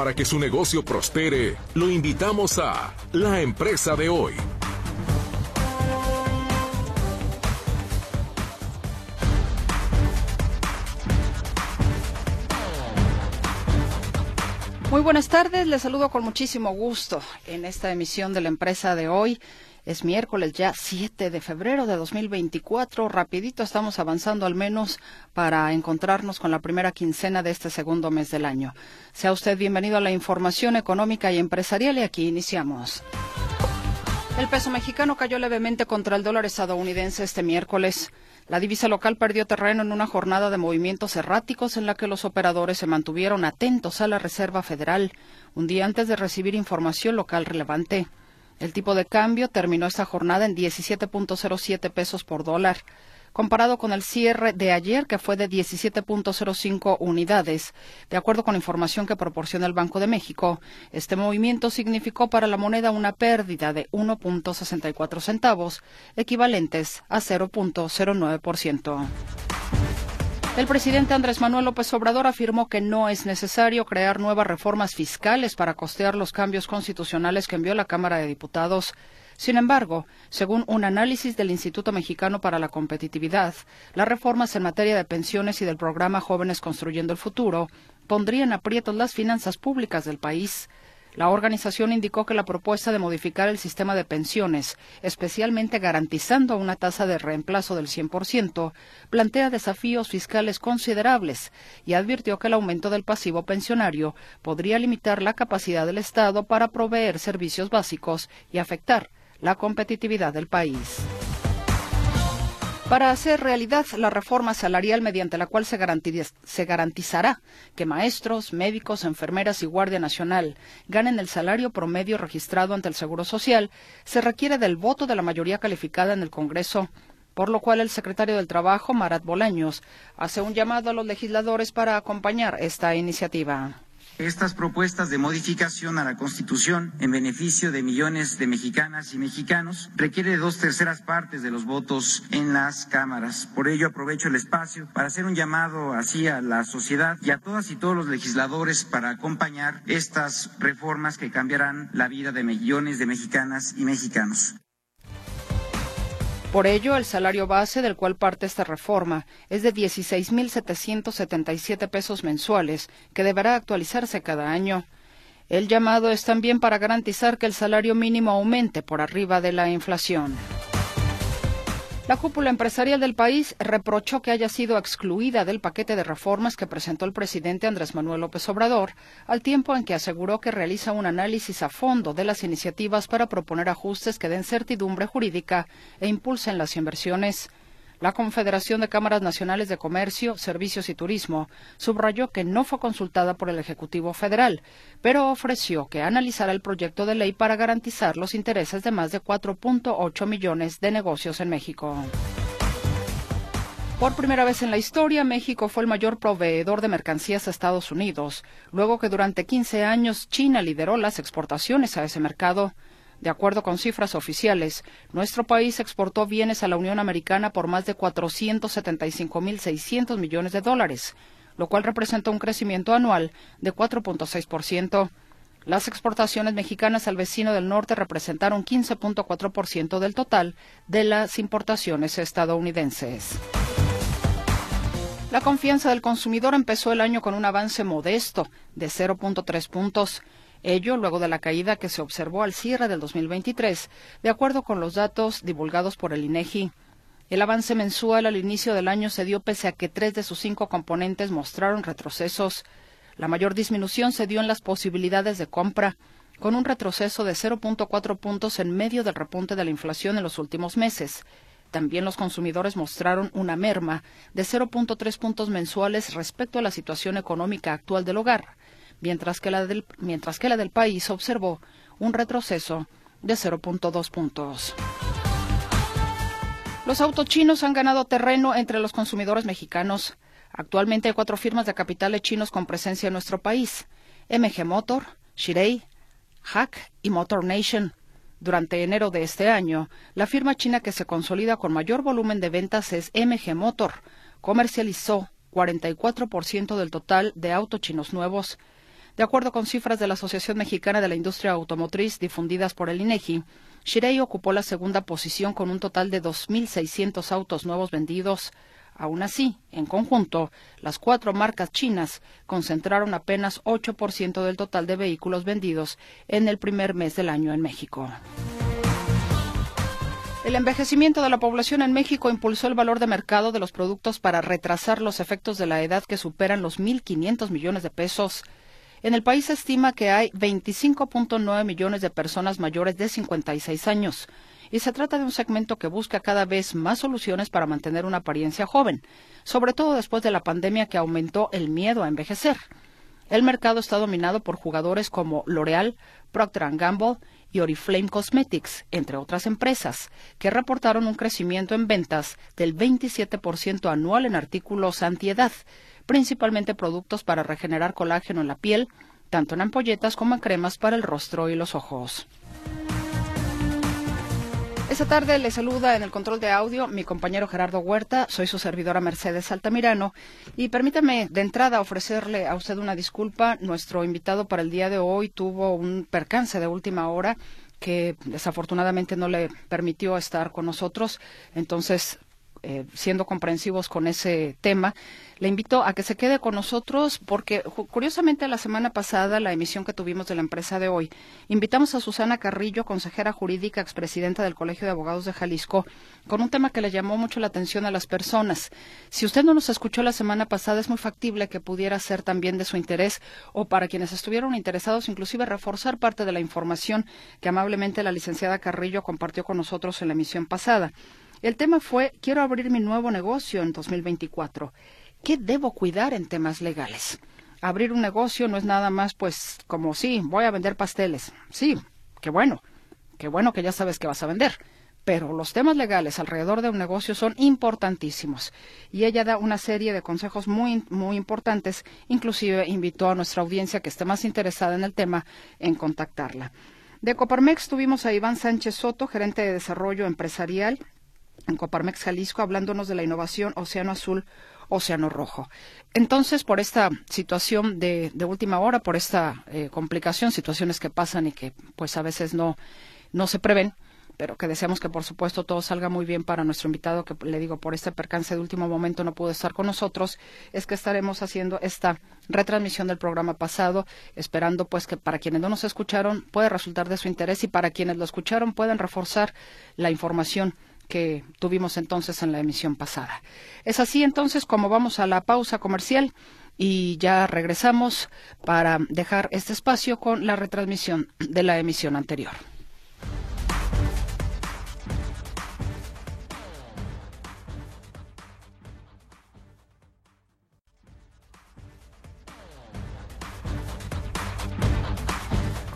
Para que su negocio prospere, lo invitamos a La Empresa de Hoy. Muy buenas tardes, les saludo con muchísimo gusto en esta emisión de la empresa de hoy. Es miércoles ya 7 de febrero de 2024. Rapidito estamos avanzando al menos para encontrarnos con la primera quincena de este segundo mes del año. Sea usted bienvenido a la información económica y empresarial y aquí iniciamos. El peso mexicano cayó levemente contra el dólar estadounidense este miércoles. La divisa local perdió terreno en una jornada de movimientos erráticos en la que los operadores se mantuvieron atentos a la Reserva Federal un día antes de recibir información local relevante. El tipo de cambio terminó esta jornada en 17.07 pesos por dólar, comparado con el cierre de ayer que fue de 17.05 unidades. De acuerdo con información que proporciona el Banco de México, este movimiento significó para la moneda una pérdida de 1.64 centavos, equivalentes a 0.09%. El presidente Andrés Manuel López Obrador afirmó que no es necesario crear nuevas reformas fiscales para costear los cambios constitucionales que envió la Cámara de Diputados. Sin embargo, según un análisis del Instituto Mexicano para la Competitividad, las reformas en materia de pensiones y del programa Jóvenes Construyendo el Futuro pondrían aprietos las finanzas públicas del país. La organización indicó que la propuesta de modificar el sistema de pensiones, especialmente garantizando una tasa de reemplazo del 100%, plantea desafíos fiscales considerables y advirtió que el aumento del pasivo pensionario podría limitar la capacidad del Estado para proveer servicios básicos y afectar la competitividad del país para hacer realidad la reforma salarial mediante la cual se, garantizará que maestros, médicos, enfermeras y Guardia Nacional ganen el salario promedio registrado ante el Seguro Social, se requiere del voto de la mayoría calificada en el Congreso por lo cual el secretario del Trabajo, Marat Bolaños, hace un llamado a los legisladores para acompañar esta iniciativa. Estas propuestas de modificación a la Constitución en beneficio de millones de mexicanas y mexicanos requiere dos terceras partes de los votos en las cámaras. Por ello aprovecho el espacio para hacer un llamado así a la sociedad y a todas y todos los legisladores para acompañar estas reformas que cambiarán la vida de millones de mexicanas y mexicanos. Por ello, el salario base del cual parte esta reforma es de 16.777 pesos mensuales, que deberá actualizarse cada año. El llamado es también para garantizar que el salario mínimo aumente por arriba de la inflación. La cúpula empresarial del país reprochó que haya sido excluida del paquete de reformas que presentó el presidente Andrés Manuel López Obrador, al tiempo en que aseguró que realiza un análisis a fondo de las iniciativas para proponer ajustes que den certidumbre jurídica e impulsen las inversiones. La Confederación de Cámaras Nacionales de Comercio, Servicios y Turismo subrayó que no fue consultada por el Ejecutivo Federal, pero ofreció que analizara el proyecto de ley para garantizar los intereses de más de 4.8 millones de negocios en México. Por primera vez en la historia, México fue el mayor proveedor de mercancías a Estados Unidos, luego que durante 15 años China lideró las exportaciones a ese mercado. De acuerdo con cifras oficiales, nuestro país exportó bienes a la Unión Americana por más de 475.600 millones de dólares, lo cual representa un crecimiento anual de 4.6%. Las exportaciones mexicanas al vecino del norte representaron 15.4% del total de las importaciones estadounidenses. La confianza del consumidor empezó el año con un avance modesto de 0.3 puntos Ello luego de la caída que se observó al cierre del 2023, de acuerdo con los datos divulgados por el INEGI. El avance mensual al inicio del año se dio pese a que tres de sus cinco componentes mostraron retrocesos. La mayor disminución se dio en las posibilidades de compra, con un retroceso de 0.4 puntos en medio del repunte de la inflación en los últimos meses. También los consumidores mostraron una merma de 0.3 puntos mensuales respecto a la situación económica actual del hogar mientras que la del, mientras que la del país observó un retroceso de 0.2 puntos. Los autochinos han ganado terreno entre los consumidores mexicanos. Actualmente hay cuatro firmas de capitales chinos con presencia en nuestro país: MG Motor, Shirei, Hack y Motor Nation. Durante enero de este año, la firma china que se consolida con mayor volumen de ventas es MG Motor. Comercializó 44% del total de autos chinos nuevos De acuerdo con cifras de la Asociación Mexicana de la Industria Automotriz difundidas por el INEGI, Shirei ocupó la segunda posición con un total de 2.600 autos nuevos vendidos. Aún así, en conjunto, las cuatro marcas chinas concentraron apenas 8% del total de vehículos vendidos en el primer mes del año en México. El envejecimiento de la población en México impulsó el valor de mercado de los productos para retrasar los efectos de la edad que superan los 1.500 millones de pesos. En el país se estima que hay 25.9 millones de personas mayores de 56 años, y se trata de un segmento que busca cada vez más soluciones para mantener una apariencia joven, sobre todo después de la pandemia que aumentó el miedo a envejecer. El mercado está dominado por jugadores como L'Oreal, Procter Gamble y Oriflame Cosmetics, entre otras empresas, que reportaron un crecimiento en ventas del 27% anual en artículos antiedad, principalmente productos para regenerar colágeno en la piel, tanto en ampolletas como en cremas para el rostro y los ojos. Esta tarde le saluda en el control de audio mi compañero Gerardo Huerta, soy su servidora Mercedes Altamirano y permítame de entrada ofrecerle a usted una disculpa. Nuestro invitado para el día de hoy tuvo un percance de última hora que desafortunadamente no le permitió estar con nosotros. Entonces, eh, siendo comprensivos con ese tema, le invito a que se quede con nosotros porque curiosamente la semana pasada, la emisión que tuvimos de la empresa de hoy, invitamos a Susana Carrillo, consejera jurídica, expresidenta del Colegio de Abogados de Jalisco, con un tema que le llamó mucho la atención a las personas. Si usted no nos escuchó la semana pasada, es muy factible que pudiera ser también de su interés o para quienes estuvieron interesados, inclusive reforzar parte de la información que amablemente la licenciada Carrillo compartió con nosotros en la emisión pasada. El tema fue Quiero abrir mi nuevo negocio en 2024. ¿Qué debo cuidar en temas legales? Abrir un negocio no es nada más, pues, como sí, voy a vender pasteles. Sí, qué bueno, qué bueno que ya sabes que vas a vender. Pero los temas legales alrededor de un negocio son importantísimos. Y ella da una serie de consejos muy, muy importantes. Inclusive invitó a nuestra audiencia que esté más interesada en el tema en contactarla. De Coparmex tuvimos a Iván Sánchez Soto, gerente de desarrollo empresarial en Coparmex Jalisco, hablándonos de la innovación Océano Azul, Océano Rojo. Entonces, por esta situación de, última hora, por esta eh, complicación, situaciones que pasan y que pues a veces no, no se prevén, pero que deseamos que por supuesto todo salga muy bien para nuestro invitado, que le digo, por este percance de último momento no pudo estar con nosotros, es que estaremos haciendo esta retransmisión del programa pasado, esperando pues que para quienes no nos escucharon pueda resultar de su interés y para quienes lo escucharon puedan reforzar la información que tuvimos entonces en la emisión pasada. Es así entonces como vamos a la pausa comercial y ya regresamos para dejar este espacio con la retransmisión de la emisión anterior.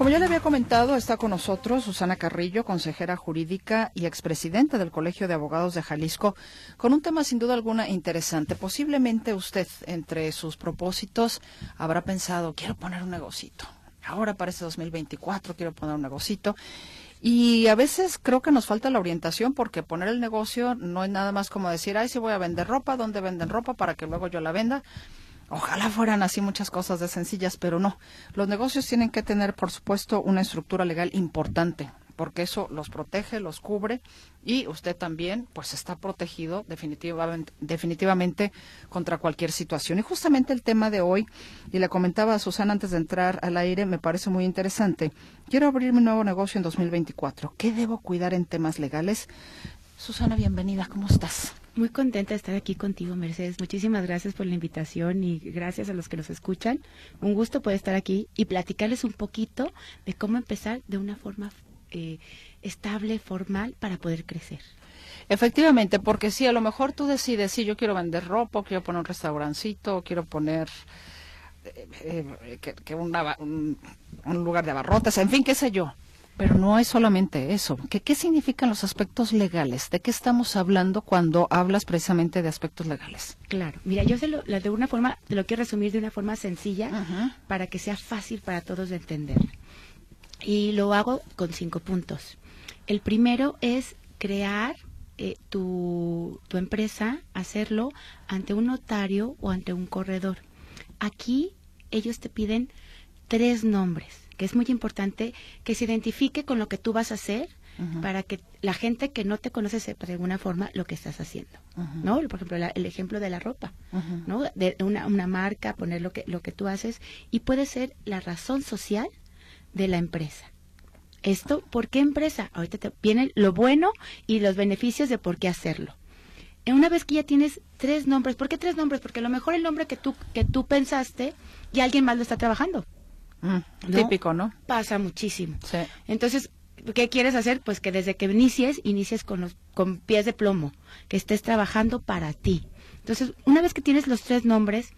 Como ya le había comentado, está con nosotros Susana Carrillo, consejera jurídica y expresidenta del Colegio de Abogados de Jalisco, con un tema sin duda alguna interesante. Posiblemente usted, entre sus propósitos, habrá pensado, quiero poner un negocito. Ahora para este 2024 quiero poner un negocito. Y a veces creo que nos falta la orientación porque poner el negocio no es nada más como decir, ay, si voy a vender ropa, ¿dónde venden ropa para que luego yo la venda? Ojalá fueran así muchas cosas de sencillas, pero no. Los negocios tienen que tener, por supuesto, una estructura legal importante, porque eso los protege, los cubre y usted también, pues, está protegido definitivamente, definitivamente contra cualquier situación. Y justamente el tema de hoy, y le comentaba a Susana antes de entrar al aire, me parece muy interesante. Quiero abrir mi nuevo negocio en 2024. ¿Qué debo cuidar en temas legales? Susana, bienvenida. ¿Cómo estás? Muy contenta de estar aquí contigo, Mercedes. Muchísimas gracias por la invitación y gracias a los que nos escuchan. Un gusto poder estar aquí y platicarles un poquito de cómo empezar de una forma eh, estable, formal, para poder crecer. Efectivamente, porque si a lo mejor tú decides, sí, yo quiero vender ropa, quiero poner un restaurancito, quiero poner eh, eh, que, un, un lugar de abarrotes, en fin, qué sé yo pero no es solamente eso. ¿Qué, ¿Qué significan los aspectos legales? ¿De qué estamos hablando cuando hablas precisamente de aspectos legales? Claro. Mira, yo se lo, de una forma, te lo quiero resumir de una forma sencilla para que sea fácil para todos de entender. Y lo hago con cinco puntos. El primero es crear eh, tu, tu empresa, hacerlo ante un notario o ante un corredor. Aquí ellos te piden tres nombres, que es muy importante que se identifique con lo que tú vas a hacer para que la gente que no te conoce sepa de alguna forma lo que estás haciendo, ¿no? Por ejemplo, el ejemplo de la ropa, ¿no? De una, una marca, poner lo que, lo que tú haces y puede ser la razón social de la empresa. Esto, ¿por qué empresa? Ahorita te viene lo bueno y los beneficios de por qué hacerlo. Una vez que ya tienes tres nombres, ¿por qué tres nombres? Porque a lo mejor el nombre que tú, que tú pensaste y alguien más lo está trabajando. Mm, típico, ¿no? Pasa muchísimo. Sí. Entonces, ¿qué quieres hacer? Pues que desde que inicies, inicies con los con pies de plomo, que estés trabajando para ti. Entonces, una vez que tienes los tres nombres,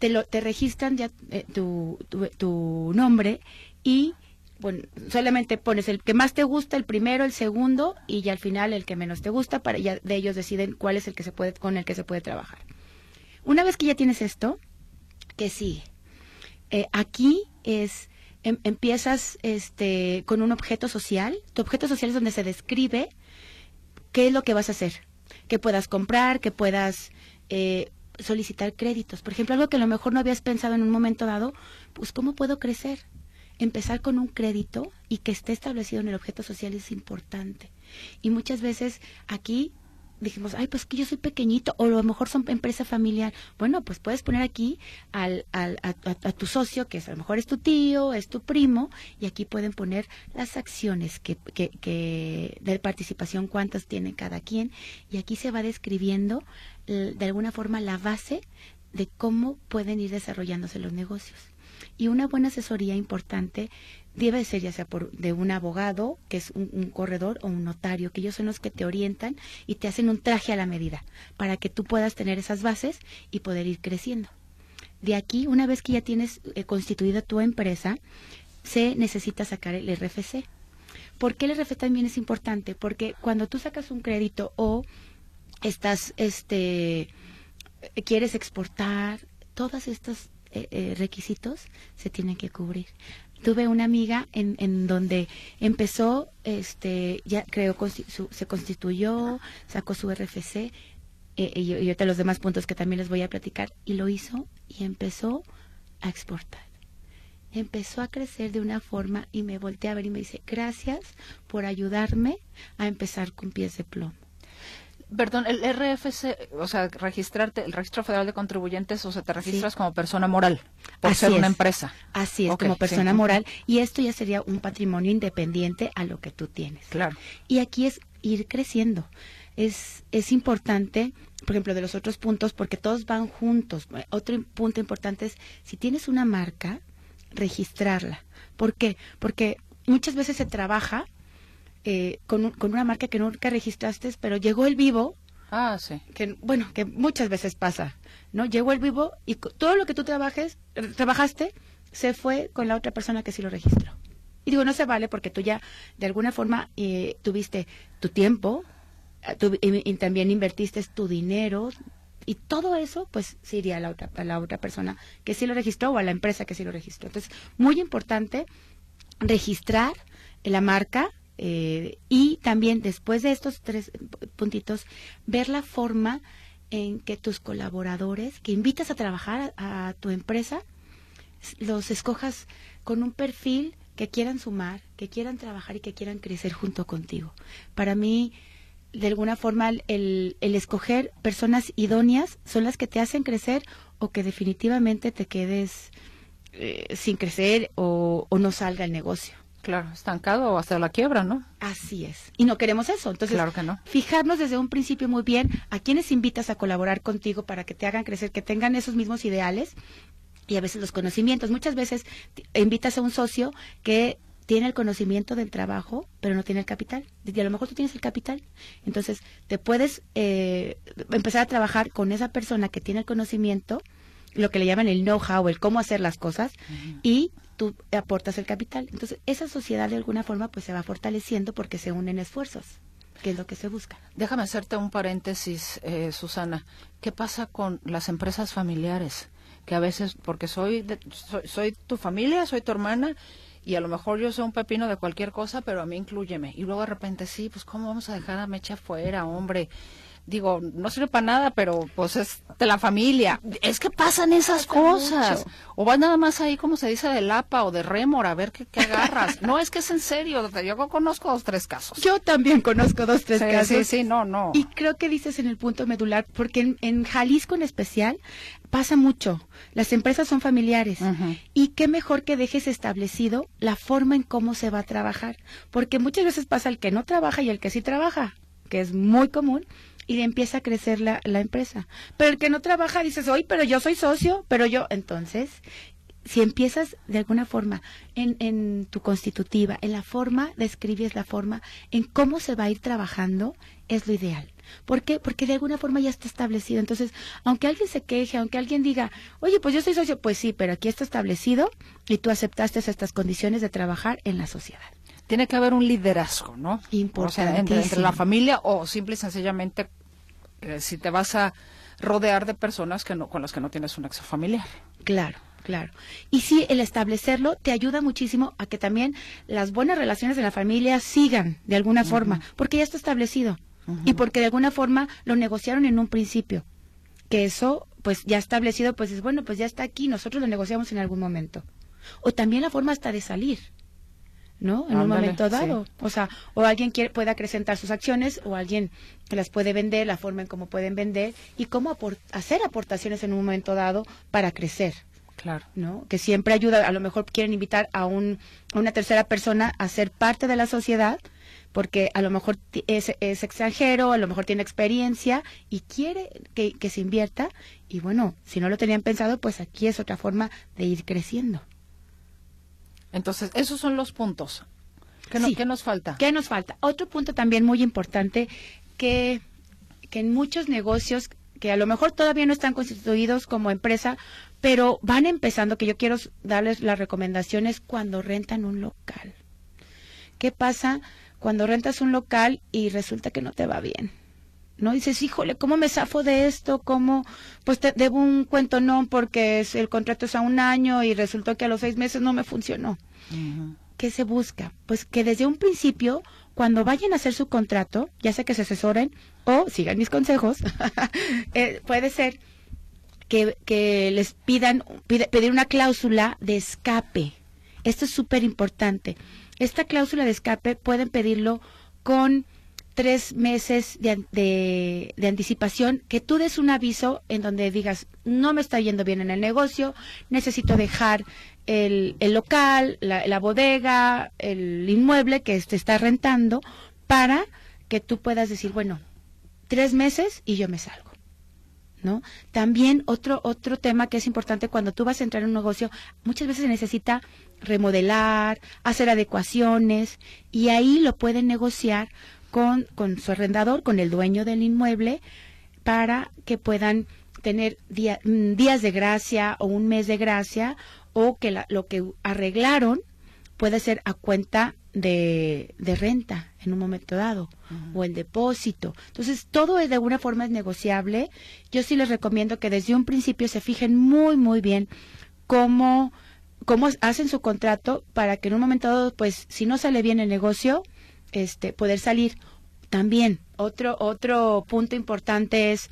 te lo te registran ya eh, tu, tu, tu nombre y bueno, solamente pones el que más te gusta, el primero, el segundo y ya al final el que menos te gusta para ya de ellos deciden cuál es el que se puede con el que se puede trabajar. Una vez que ya tienes esto, ¿qué sigue? Eh, aquí es em, empiezas este con un objeto social. Tu objeto social es donde se describe qué es lo que vas a hacer, que puedas comprar, que puedas eh, solicitar créditos. Por ejemplo, algo que a lo mejor no habías pensado en un momento dado, pues cómo puedo crecer empezar con un crédito y que esté establecido en el objeto social es importante. Y muchas veces aquí dijimos, ay, pues que yo soy pequeñito, o a lo mejor son empresa familiar. Bueno, pues puedes poner aquí al, al, a, tu socio, que es, a lo mejor es tu tío, es tu primo, y aquí pueden poner las acciones que, que, que de participación, cuántas tiene cada quien, y aquí se va describiendo de alguna forma la base de cómo pueden ir desarrollándose los negocios. Y una buena asesoría importante debe ser ya sea por de un abogado, que es un, corredor, o un notario, que ellos son los que te orientan y te hacen un traje a la medida, para que tú puedas tener esas bases y poder ir creciendo. De aquí, una vez que ya tienes eh, constituida tu empresa, se necesita sacar el RFC. ¿Por qué el RFC también es importante? Porque cuando tú sacas un crédito o estás, este, quieres exportar, todas estas eh, eh, requisitos se tienen que cubrir. Tuve una amiga en, donde empezó, este, ya creo, se constituyó, sacó su RFC eh, y, y ahorita los demás puntos que también les voy a platicar, y lo hizo y empezó a exportar. Empezó a crecer de una forma y me volteé a ver y me dice, gracias por ayudarme a empezar con pies de plomo. Perdón, el RFC, o sea, registrarte, el Registro Federal de Contribuyentes, o sea, te registras como persona moral por ser una empresa. Así es, como persona moral. Y esto ya sería un patrimonio independiente a lo que tú tienes. Claro. Y aquí es ir creciendo. Es, es importante, por ejemplo, de los otros puntos, porque todos van juntos. Otro punto importante es, si tienes una marca, registrarla. ¿Por qué? Porque muchas veces se trabaja eh, con, con, una marca que nunca registraste, pero llegó el vivo. Ah, sí. Que, bueno, que muchas veces pasa, ¿no? Llegó el vivo y todo lo que tú trabajes, trabajaste se fue con la otra persona que sí lo registró. Y digo, no se vale porque tú ya de alguna forma eh, tuviste tu tiempo, eh, y, también invertiste tu dinero, y todo eso pues se iría a la otra a la otra persona que sí lo registró o a la empresa que sí lo registró entonces muy importante registrar la marca eh, y también después de estos tres puntitos, ver la forma en que tus colaboradores que invitas a trabajar a, tu empresa, los escojas con un perfil que quieran sumar, que quieran trabajar y que quieran crecer junto contigo. Para mí, de alguna forma, el, el escoger personas idóneas son las que te hacen crecer o que definitivamente te quedes eh, sin crecer o no salga el negocio. Claro, estancado o hasta la quiebra, ¿no? Así es. Y no queremos eso. Entonces, claro que no. fijarnos desde un principio muy bien a quienes invitas a colaborar contigo para que te hagan crecer, que tengan esos mismos ideales y a veces los conocimientos. Muchas veces invitas a un socio que tiene el conocimiento del trabajo, pero no tiene el capital. Y a lo mejor tú tienes el capital. Entonces, te puedes eh, empezar a trabajar con esa persona que tiene el conocimiento, lo que le llaman el know-how, el cómo hacer las cosas, y tú aportas el capital. Entonces, esa sociedad de alguna forma pues se va fortaleciendo porque se unen esfuerzos, que es lo que se busca. Déjame hacerte un paréntesis, eh, Susana. ¿Qué pasa con las empresas familiares? Que a veces, porque soy, soy, soy, tu familia, soy tu hermana, y a lo mejor yo soy un pepino de cualquier cosa, pero a mí incluyeme. Y luego de repente, sí, pues ¿cómo vamos a dejar a Mecha afuera, hombre? Digo, no sirve para nada, pero pues es de la familia. Es que pasan esas cosas. O vas nada más ahí, como se dice, de lapa o de rémora, a ver qué, agarras. no, es que es en serio. Yo conozco dos, tres casos. Yo también conozco dos, tres casos. Sí, sí, no, no. Y creo que dices en el punto medular, porque en, Jalisco en especial pasa mucho. Las empresas son familiares. Y qué mejor que dejes establecido la forma en cómo se va a trabajar. Porque muchas veces pasa el que no trabaja y el que sí trabaja, que es muy común y empieza a crecer la, la empresa. Pero el que no trabaja dices, oye, pero yo soy socio, pero yo, entonces, si empiezas de alguna forma en, en tu constitutiva, en la forma, describes la forma, en cómo se va a ir trabajando, es lo ideal. ¿Por qué? Porque de alguna forma ya está establecido. Entonces, aunque alguien se queje, aunque alguien diga, oye, pues yo soy socio, pues sí, pero aquí está establecido y tú aceptaste estas condiciones de trabajar en la sociedad tiene que haber un liderazgo, ¿no? Importante. entre, la familia o simple y sencillamente eh, si te vas a rodear de personas que no, con las que no tienes un nexo familiar. Claro. Claro. Y sí, el establecerlo te ayuda muchísimo a que también las buenas relaciones de la familia sigan de alguna forma, porque ya está establecido y porque de alguna forma lo negociaron en un principio. Que eso, pues ya establecido, pues es bueno, pues ya está aquí, nosotros lo negociamos en algún momento. O también la forma hasta de salir. ¿No? En un momento dado. O sea, o alguien quiere, puede acrecentar sus acciones o alguien las puede vender, la forma en cómo pueden vender y cómo hacer aportaciones en un momento dado para crecer. Claro. ¿No? Que siempre ayuda, a lo mejor quieren invitar a, un, a una tercera persona a ser parte de la sociedad porque a lo mejor es, es, extranjero, a lo mejor tiene experiencia y quiere que, que se invierta. Y bueno, si no lo tenían pensado, pues aquí es otra forma de ir creciendo. Entonces, esos son los puntos. ¿Qué, nos falta? ¿Qué nos falta? Otro punto también muy importante que, que en muchos negocios que a lo mejor todavía no están constituidos como empresa, pero van empezando, que yo quiero darles las recomendaciones cuando rentan un local. ¿Qué pasa cuando rentas un local y resulta que no te va bien? ¿no? dices, híjole, ¿cómo me zafo de esto? ¿Cómo? Pues te debo un cuento no porque es, el contrato es a un año y resultó que a los seis meses no me funcionó. ¿Qué se busca? Pues que desde un principio, cuando vayan a hacer su contrato, ya sea que se asesoren o sigan mis consejos, eh, puede ser que, que les pidan pedir una cláusula de escape. Esto es súper importante. Esta cláusula de escape pueden pedirlo con tres meses de, de, anticipación, que tú des un aviso en donde digas, no me está yendo bien en el negocio, necesito dejar el, el local, la, bodega, el inmueble que te está rentando, para que tú puedas decir, bueno, tres meses y yo me salgo. ¿No? También otro otro tema que es importante cuando tú vas a entrar en un negocio, muchas veces se necesita remodelar, hacer adecuaciones y ahí lo pueden negociar con, con su arrendador, con el dueño del inmueble, para que puedan tener mm, días de gracia o un mes de gracia o que lo que arreglaron puede ser a cuenta de, de renta en un momento dado o el depósito. Entonces, todo es de alguna forma es negociable. Yo sí les recomiendo que desde un principio se fijen muy, muy bien cómo, cómo hacen su contrato para que en un momento dado, pues, si no sale bien el negocio, este, poder salir. También, otro, otro punto importante es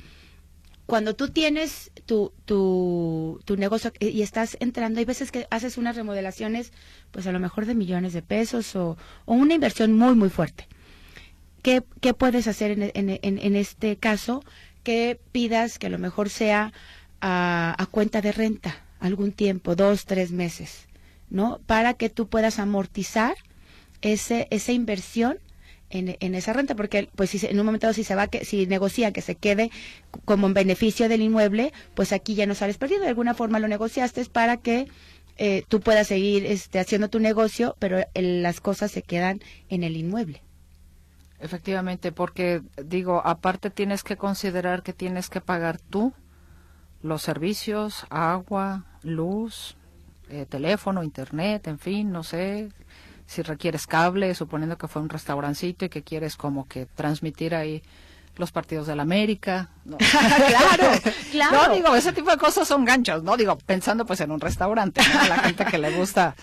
cuando tú tienes tu, tu, tu negocio y estás entrando, hay veces que haces unas remodelaciones, pues a lo mejor de millones de pesos o, una inversión muy, muy fuerte. ¿Qué, qué puedes hacer en, en, en, este caso? Que pidas que a lo mejor sea a, a cuenta de renta algún tiempo, dos, tres meses, ¿no? Para que tú puedas amortizar ese, esa inversión en, esa renta, porque pues si en un momento si se va, que, si negocia que se quede como en beneficio del inmueble, pues aquí ya no sales perdiendo. De alguna forma lo negociaste para que eh, tú puedas seguir este, haciendo tu negocio, pero las cosas se quedan en el inmueble. Efectivamente, porque digo, aparte tienes que considerar que tienes que pagar tú los servicios, agua, luz, eh, teléfono, internet, en fin, no sé, si requieres cable, suponiendo que fue un restaurancito y que quieres como que transmitir ahí los partidos de la América. claro, claro. No, digo, ese tipo de cosas son ganchos, ¿no? Digo, pensando pues en un restaurante, ¿no? La gente que le gusta...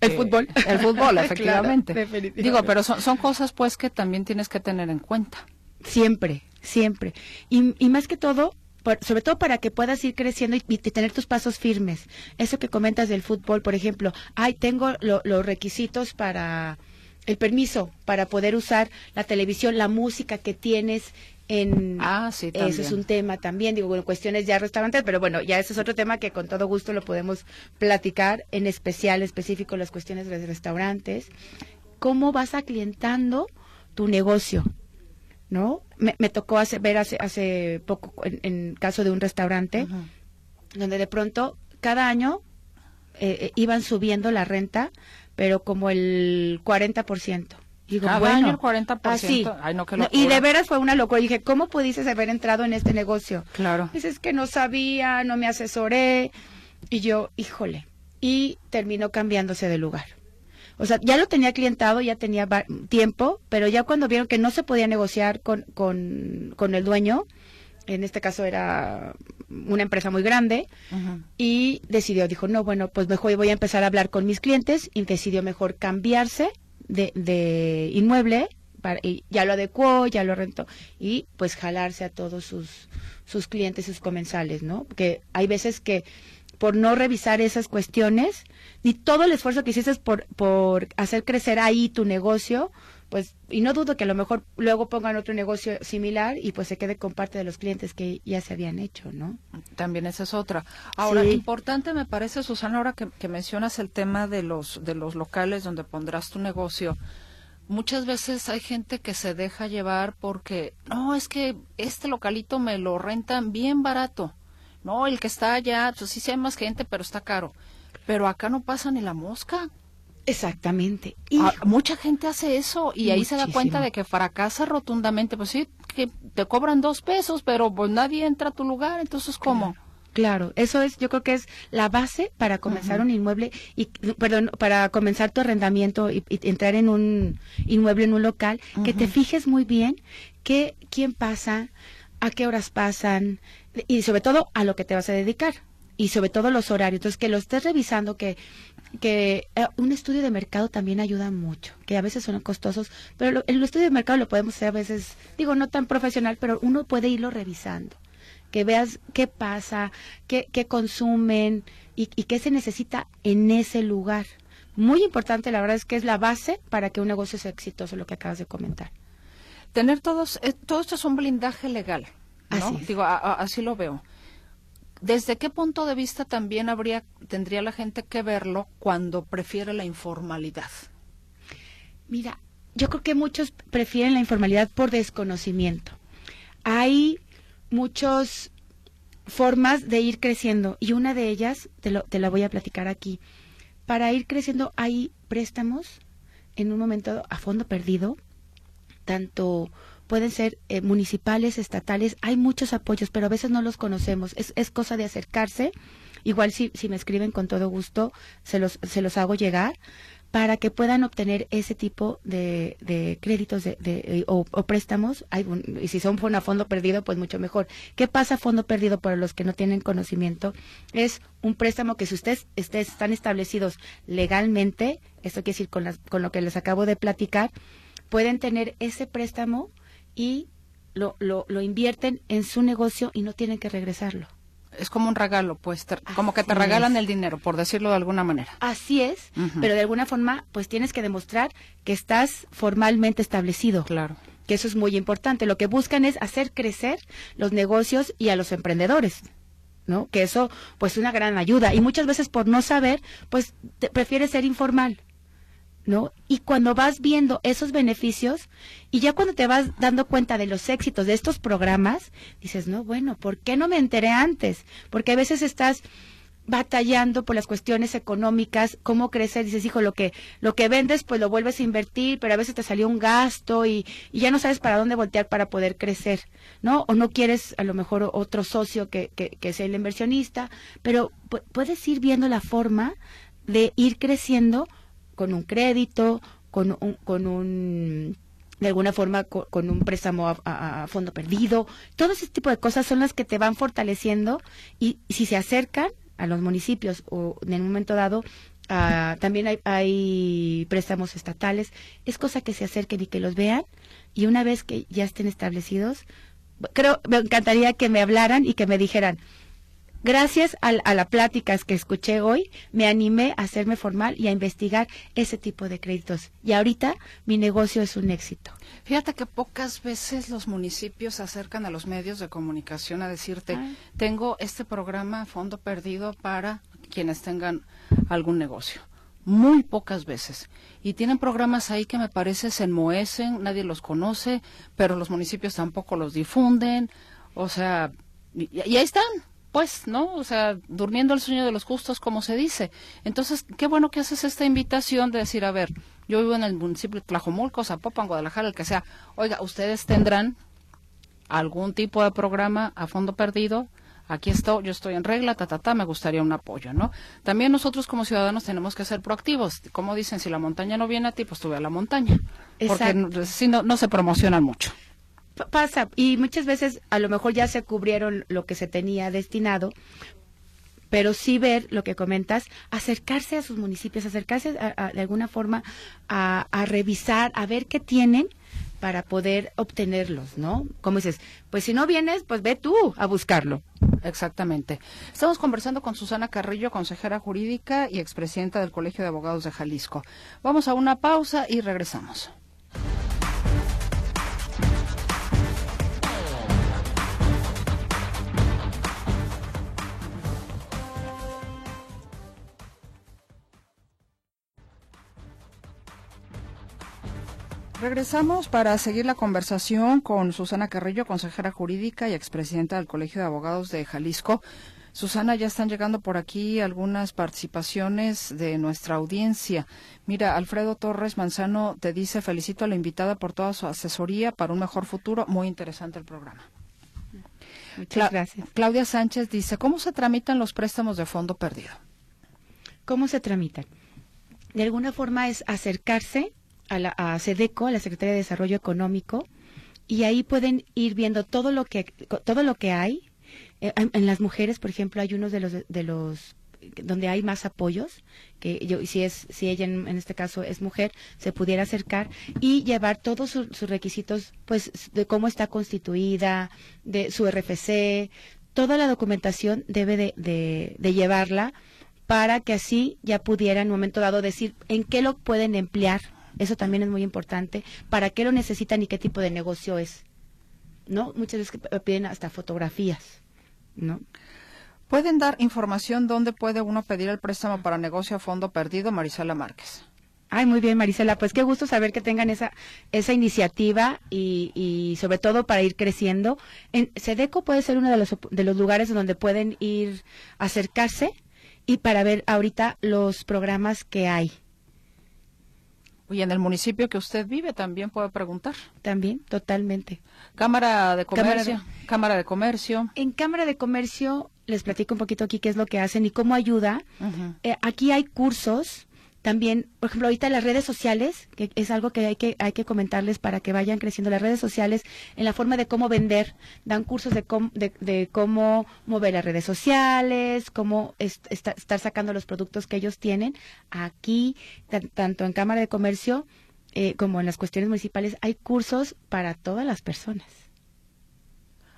El eh, fútbol. El fútbol, efectivamente. digo, pero son, son cosas pues que también tienes que tener en cuenta. Siempre, siempre. Y, y más que todo, sobre todo para que puedas ir creciendo y, tener tus pasos firmes. Eso que comentas del fútbol, por ejemplo, ay, tengo los requisitos para el permiso para poder usar la televisión, la música que tienes en ah, sí, ese es un tema también. Digo bueno, cuestiones ya restaurantes pero bueno ya ese es otro tema que con todo gusto lo podemos platicar en especial específico las cuestiones de restaurantes. Cómo vas aclientando tu negocio ¿no? Me, tocó hace, ver hace, hace poco, en, caso de un restaurante, donde de pronto cada año eh, eh, iban subiendo la renta, pero como el 40%. Digo, cada bueno, año el 40%. Así. Ay, no, y de veras fue una locura. Y dije, ¿cómo pudiste haber entrado en este negocio? Claro. Dices que no sabía, no me asesoré. Y yo, híjole. Y terminó cambiándose de lugar. O sea, ya lo tenía clientado, ya tenía tiempo, pero ya cuando vieron que no se podía negociar con, con, con el dueño, en este caso era una empresa muy grande, y decidió, dijo, no, bueno, pues mejor voy a empezar a hablar con mis clientes, y decidió mejor cambiarse de, de inmueble, para, y ya lo adecuó, ya lo rentó, y pues jalarse a todos sus, sus clientes, sus comensales, ¿no? Porque hay veces que por no revisar esas cuestiones, ni todo el esfuerzo que hiciste por, por hacer crecer ahí tu negocio, pues, y no dudo que a lo mejor luego pongan otro negocio similar y pues se quede con parte de los clientes que ya se habían hecho, ¿no? También esa es otra. Ahora, importante me parece, Susana, ahora que, que mencionas el tema de los, de los locales donde pondrás tu negocio, muchas veces hay gente que se deja llevar porque, no, es que este localito me lo rentan bien barato. No, el que está allá, pues sí se hay más gente, pero está caro. Pero acá no pasa ni la mosca. Exactamente. Y ah, mucha gente hace eso y ahí se da cuenta de que fracasa rotundamente. Pues sí, que te cobran dos pesos, pero pues nadie entra a tu lugar, entonces ¿cómo? Claro, eso es, yo creo que es la base para comenzar un inmueble y, perdón, para comenzar tu arrendamiento y, entrar en un inmueble en un local, que te fijes muy bien que quién pasa, a qué horas pasan, y sobre todo a lo que te vas a dedicar y sobre todo los horarios. Entonces, que lo estés revisando, que, que eh, un estudio de mercado también ayuda mucho, que a veces son costosos, pero el estudio de mercado lo podemos hacer a veces, digo, no tan profesional, pero uno puede irlo revisando, que veas qué pasa, qué, qué consumen y, y qué se necesita en ese lugar. Muy importante, la verdad es que es la base para que un negocio sea exitoso, lo que acabas de comentar. Tener todos, eh, todo esto es un blindaje legal Así Digo, así lo veo. ¿Desde qué punto de vista también habría, tendría la gente que verlo cuando prefiere la informalidad? Mira, yo creo que muchos prefieren la informalidad por desconocimiento. Hay muchas formas de ir creciendo y una de ellas, te, lo, te la voy a platicar aquí. Para ir creciendo hay préstamos en un momento a fondo perdido, tanto pueden ser eh, municipales, estatales, hay muchos apoyos, pero a veces no los conocemos. Es, es cosa de acercarse. Igual si, si me escriben con todo gusto, se los, se los hago llegar para que puedan obtener ese tipo de, de créditos de, de eh, o, préstamos. Hay y si son a fondo perdido, pues mucho mejor. ¿Qué pasa a fondo perdido para los que no tienen conocimiento? Es un préstamo que si ustedes están establecidos legalmente, esto quiere decir con, las, con lo que les acabo de platicar, pueden tener ese préstamo y lo, lo, lo invierten en su negocio y no tienen que regresarlo. Es como un regalo, pues, como que te regalan el dinero, por decirlo de alguna manera. Así es, pero de alguna forma, pues tienes que demostrar que estás formalmente establecido. Claro. Que eso es muy importante. Lo que buscan es hacer crecer los negocios y a los emprendedores. ¿no? Que eso, pues, es una gran ayuda. Y muchas veces por no saber, pues, te, prefieres ser informal. ¿No? Y cuando vas viendo esos beneficios y ya cuando te vas dando cuenta de los éxitos de estos programas, dices, no, bueno, ¿por qué no me enteré antes? Porque a veces estás batallando por las cuestiones económicas, cómo crecer, dices, hijo, lo que, lo que vendes, pues lo vuelves a invertir, pero a veces te salió un gasto y, ya no sabes para dónde voltear para poder crecer, ¿no? O no quieres a lo mejor otro socio que, que, que sea el inversionista, pero puedes ir viendo la forma de ir creciendo con un crédito, con un, con un de alguna forma con, un préstamo a, fondo perdido. Todo ese tipo de cosas son las que te van fortaleciendo y, si se acercan a los municipios o en el momento dado también hay, hay, préstamos estatales, es cosa que se acerquen y que los vean y una vez que ya estén establecidos, creo, me encantaría que me hablaran y que me dijeran, Gracias a, a las pláticas que escuché hoy, me animé a hacerme formal y a investigar ese tipo de créditos. Y ahorita mi negocio es un éxito. Fíjate que pocas veces los municipios se acercan a los medios de comunicación a decirte, tengo este programa Fondo Perdido para quienes tengan algún negocio. Muy pocas veces. Y tienen programas ahí que me parece se enmohecen, nadie los conoce, pero los municipios tampoco los difunden. O sea, y, y ahí están, pues, ¿no? O sea, durmiendo el sueño de los justos, como se dice. Entonces, qué bueno que haces esta invitación de decir, a ver, yo vivo en el municipio de Tlajomulco, Zapopan, Guadalajara, el que sea. Oiga, ustedes tendrán algún tipo de programa a fondo perdido. Aquí estoy, yo estoy en regla, ta, ta, ta, me gustaría un apoyo, ¿no? También nosotros como ciudadanos tenemos que ser proactivos. Como dicen, si la montaña no viene a ti, pues tú ve a la montaña. Porque si no, no se promocionan mucho pasa y muchas veces a lo mejor ya se cubrieron lo que se tenía destinado pero sí ver lo que comentas, acercarse a sus municipios, acercarse de alguna forma a, a, revisar, a ver qué tienen para poder obtenerlos, ¿no? Como dices, pues si no vienes, pues ve tú a buscarlo. Exactamente. Estamos conversando con Susana Carrillo, consejera jurídica y expresidenta del Colegio de Abogados de Jalisco. Vamos a una pausa y regresamos. Regresamos para seguir la conversación con Susana Carrillo, consejera jurídica y expresidenta del Colegio de Abogados de Jalisco. Susana, ya están llegando por aquí algunas participaciones de nuestra audiencia. Mira, Alfredo Torres Manzano te dice, felicito a la invitada por toda su asesoría para un mejor futuro. Muy interesante el programa. Muchas gracias. Claudia Sánchez dice, ¿cómo se tramitan los préstamos de fondo perdido? ¿Cómo se tramitan? De alguna forma es acercarse a, la, a SEDECO, a la Secretaría de Desarrollo Económico, y ahí pueden ir viendo todo lo que todo lo que hay. Eh, en, las mujeres, por ejemplo, hay unos de los de los donde hay más apoyos, que yo, si es, si ella en, este caso es mujer, se pudiera acercar y llevar todos su, sus requisitos, pues, de cómo está constituida, de su RFC, toda la documentación debe de, de, de llevarla para que así ya pudiera en un momento dado decir en qué lo pueden emplear eso también es muy importante. ¿Para qué lo necesitan y qué tipo de negocio es? ¿No? Muchas veces piden hasta fotografías, ¿no? ¿Pueden dar información dónde puede uno pedir el préstamo para negocio a fondo perdido, Marisela Márquez? Ay, muy bien, Marisela. Pues qué gusto saber que tengan esa, esa iniciativa y, y sobre todo para ir creciendo. En Sedeco puede ser uno de los, de los lugares donde pueden ir acercarse y para ver ahorita los programas que hay. Y en el municipio que usted vive también puede preguntar. También, totalmente. Cámara de Comercio. Cámara de, Cámara de Comercio. En Cámara de Comercio les platico un poquito aquí qué es lo que hacen y cómo ayuda. Uh -huh. eh, aquí hay cursos también, por ejemplo, ahorita las redes sociales, que es algo que hay que hay que comentarles para que vayan creciendo las redes sociales en la forma de cómo vender, dan cursos de cómo, de, cómo mover las redes sociales, cómo est est estar sacando los productos que ellos tienen. Aquí, tanto en Cámara de Comercio eh, como en las cuestiones municipales, hay cursos para todas las personas.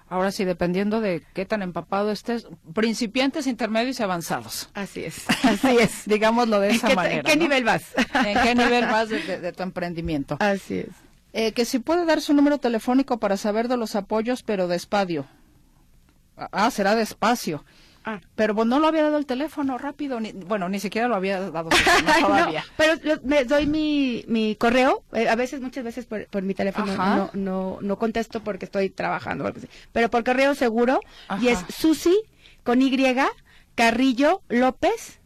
Ahora sí, dependiendo de qué tan empapado estés, principiantes, intermedios y avanzados. Así es, así es, digámoslo de esa ¿En qué, manera. ¿En qué ¿no? nivel vas? ¿En qué nivel vas de, de, de tu emprendimiento? Así es. Eh, que si puede dar su número telefónico para saber de los apoyos, pero despacio. Ah, será despacio. Ah. Pero bueno, no lo había dado el teléfono rápido, ni, bueno, ni siquiera lo había dado todavía. no, pero lo, me doy mi, mi correo, eh, a veces, muchas veces por, por mi teléfono no, no, no, contesto porque estoy trabajando, pero por correo seguro, Ajá. y es Susi con Y, Carrillo López,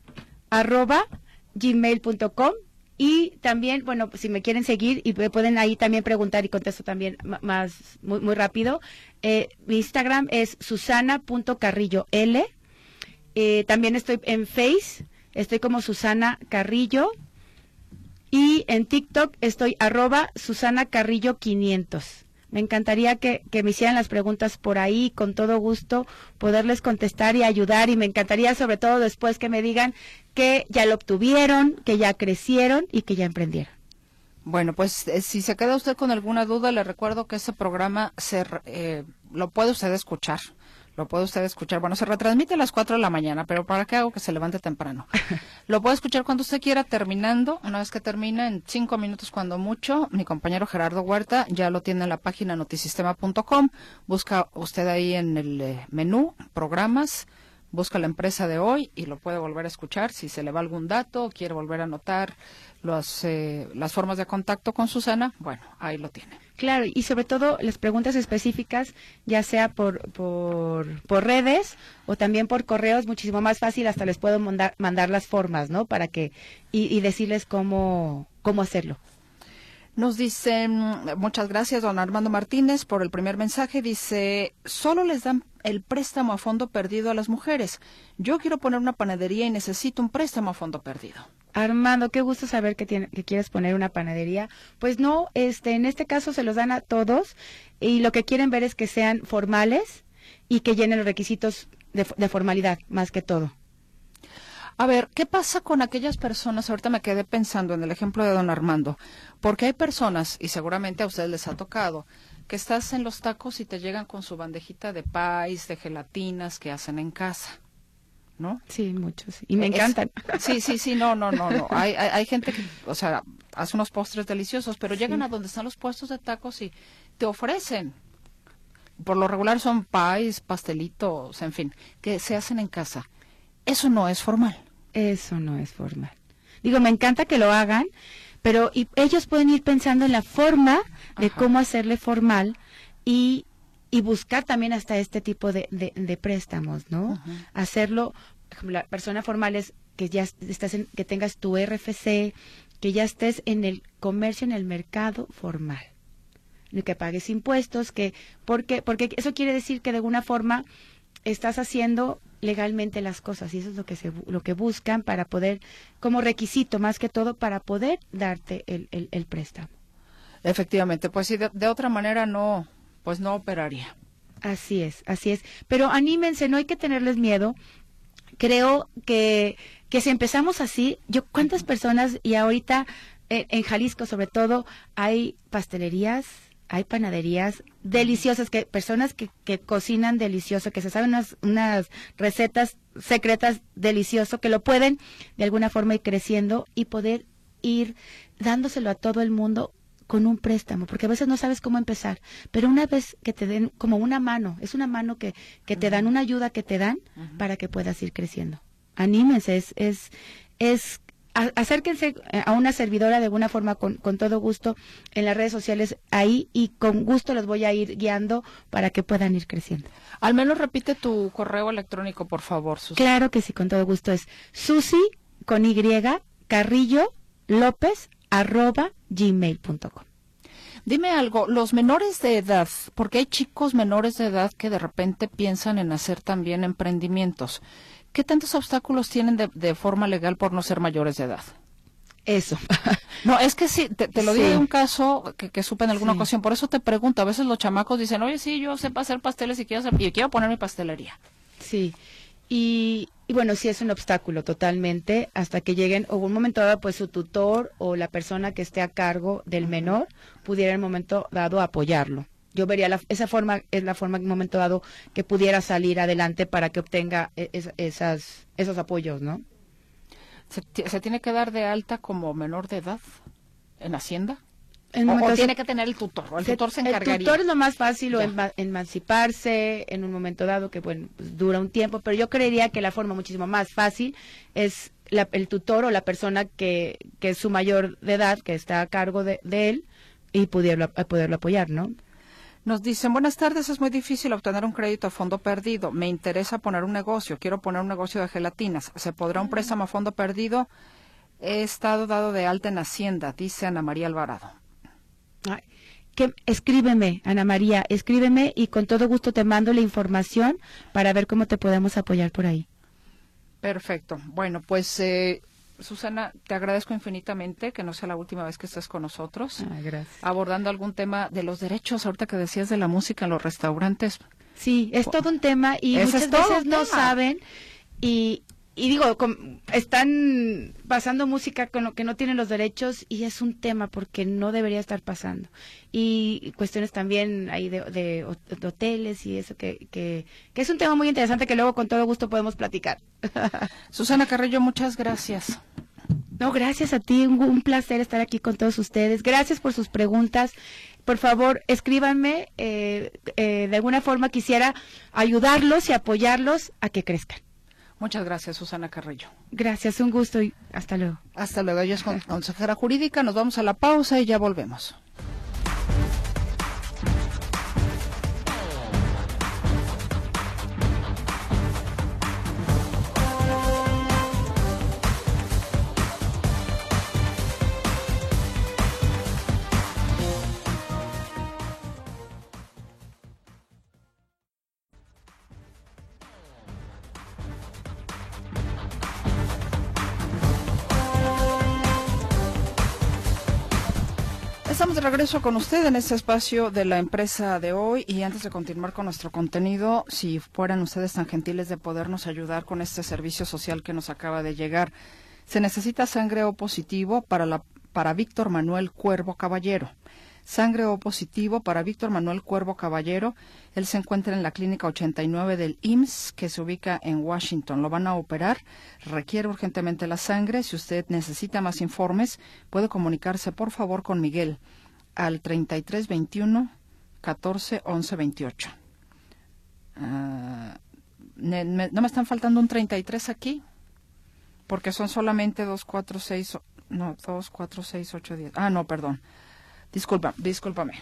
arroba gmail.com y también, bueno, si me quieren seguir y pueden ahí también preguntar y contesto también más, muy, muy rápido. Eh, mi Instagram es susana.carrillo L. Eh, también estoy en Face, estoy como Susana Carrillo. Y en TikTok estoy arroba Susana Carrillo 500. Me encantaría que, me hicieran las preguntas por ahí, con todo gusto, poderles contestar y ayudar. Y me encantaría sobre todo después que me digan que ya lo obtuvieron, que ya crecieron y que ya emprendieron. Bueno, pues eh, si se queda usted con alguna duda, le recuerdo que ese programa se, eh, lo puede usted escuchar. Lo puede usted escuchar. Bueno, se retransmite a las 4 de la mañana, pero ¿para qué hago que se levante temprano? lo puede escuchar cuando usted quiera, terminando. Una vez que termina, en cinco minutos cuando mucho, mi compañero Gerardo Huerta ya lo tiene en la página notisistema.com. Busca usted ahí en el eh, menú, programas, busca la empresa de hoy y lo puede volver a escuchar. Si se le va algún dato quiere volver a anotar los, eh, las formas de contacto con Susana, bueno, ahí lo tiene. Claro, y sobre todo las preguntas específicas, ya sea por, por, por redes o también por correos, muchísimo más fácil, hasta les puedo mandar, mandar las formas, ¿no? Para que, y, y decirles cómo, cómo hacerlo. Nos dicen, muchas gracias, don Armando Martínez, por el primer mensaje. Dice, solo les dan el préstamo a fondo perdido a las mujeres. Yo quiero poner una panadería y necesito un préstamo a fondo perdido. Armando, qué gusto saber que, tiene, que quieres poner una panadería. Pues no, este, en este caso se los dan a todos y lo que quieren ver es que sean formales y que llenen los requisitos de formalidad, más que todo. A ver, ¿qué pasa con aquellas personas? Ahorita me quedé pensando en el ejemplo de don Armando, porque hay personas, y seguramente a ustedes les ha tocado, que estás en los tacos y te llegan con su bandejita de pais, de gelatinas que hacen en casa. ¿no? Sí, muchos. Y me encantan. sí, sí, sí, no, no, no, no. Hay, hay, hay, gente que, o sea, hace unos postres deliciosos, pero llegan sí. a donde están los puestos de tacos y te ofrecen. Por lo regular son pies, pastelitos, en fin, que se hacen en casa. Eso no es formal. Eso no es formal. Digo, me encanta que lo hagan, pero y ellos pueden ir pensando en la forma de Ajá. cómo hacerle formal y y buscar también hasta este tipo de, de, de préstamos, ¿no? Hacerlo, la persona formal es que ya estás en, que tengas tu RFC, que ya estés en el comercio, en el mercado formal, que pagues impuestos, que porque porque eso quiere decir que de alguna forma estás haciendo legalmente las cosas y eso es lo que se lo que buscan para poder como requisito más que todo para poder darte el, el, el préstamo. Efectivamente, pues sí, de, de otra manera no pues no operaría. Así es, así es. Pero anímense, no hay que tenerles miedo. Creo que, que si empezamos así, yo cuántas personas, y ahorita en, en Jalisco sobre todo, hay pastelerías, hay panaderías deliciosas, que personas que, que cocinan delicioso, que se saben unas, unas recetas secretas delicioso, que lo pueden de alguna forma ir creciendo y poder ir dándoselo a todo el mundo con un préstamo, porque a veces no sabes cómo empezar, pero una vez que te den como una mano, es una mano que, que te dan, una ayuda que te dan para que puedas ir creciendo. Anímense, es, es, es acérquense a una servidora de alguna forma con, con, todo gusto en las redes sociales ahí y con gusto los voy a ir guiando para que puedan ir creciendo. Al menos repite tu correo electrónico, por favor, Susi. Claro que sí, con todo gusto. Es Susi con Y, Carrillo, López, arroba gmail.com. Dime algo, los menores de edad, porque hay chicos menores de edad que de repente piensan en hacer también emprendimientos. ¿Qué tantos obstáculos tienen de, de forma legal por no ser mayores de edad? Eso. no, es que sí, te, te lo sí. digo de un caso que, que supe en alguna sí. ocasión. Por eso te pregunto, a veces los chamacos dicen, oye, sí, yo sé hacer pasteles y quiero, hacer, y quiero poner mi pastelería. Sí, y, y, bueno, sí es un obstáculo totalmente hasta que lleguen, o un momento dado, pues su tutor o la persona que esté a cargo del menor pudiera en un momento dado apoyarlo. Yo vería la, esa forma, es la forma en un momento dado que pudiera salir adelante para que obtenga es, esas, esos apoyos, ¿no? ¿Se, ¿Se tiene que dar de alta como menor de edad en Hacienda? En o, o tiene que tener el tutor, o el se, tutor se encargaría. El tutor es lo más fácil, o ema emanciparse en un momento dado, que bueno, pues dura un tiempo, pero yo creería que la forma muchísimo más fácil es la, el tutor o la persona que, que es su mayor de edad, que está a cargo de, de él, y poderlo, poderlo apoyar, ¿no? Nos dicen, buenas tardes, es muy difícil obtener un crédito a fondo perdido. Me interesa poner un negocio, quiero poner un negocio de gelatinas. ¿Se podrá un préstamo a fondo perdido? He estado dado de alta en Hacienda, dice Ana María Alvarado. Ay, que, escríbeme, Ana María, escríbeme y con todo gusto te mando la información para ver cómo te podemos apoyar por ahí. Perfecto. Bueno, pues eh, Susana, te agradezco infinitamente que no sea la última vez que estés con nosotros. Ah, gracias. Abordando algún tema de los derechos, ahorita que decías de la música en los restaurantes. Sí, es todo un tema y muchas veces no saben y, y digo, están pasando música con lo que no tienen los derechos y es un tema porque no debería estar pasando. Y cuestiones también ahí de, hoteles y eso, que, que, que, es un tema muy interesante que luego con todo gusto podemos platicar. Susana Carrillo, muchas gracias. No, gracias a ti, un, placer estar aquí con todos ustedes. Gracias por sus preguntas. Por favor, escríbanme. Eh, eh, de alguna forma quisiera ayudarlos y apoyarlos a que crezcan. Muchas gracias, Susana Carrillo. Gracias, un gusto y hasta luego. Hasta luego. Ella es consejera jurídica. Nos vamos a la pausa y ya volvemos. Estamos de regreso con usted en este espacio de la empresa de hoy y antes de continuar con nuestro contenido, si fueran ustedes tan gentiles de podernos ayudar con este servicio social que nos acaba de llegar, se necesita sangre O positivo para, la, para Víctor Manuel Cuervo Caballero. Sangre O positivo para Víctor Manuel Cuervo Caballero. Él se encuentra en la clínica 89 del IMSS, que se ubica en Washington. Lo van a operar. Requiere urgentemente la sangre. Si usted necesita más informes, puede comunicarse por favor con Miguel al 3321 14 11 28. ¿No me están faltando un 33 aquí? Porque son solamente 2, 4, 6, no, 2, 4, 6, 8, 10. Ah, no, perdón. Disculpa, discúlpame.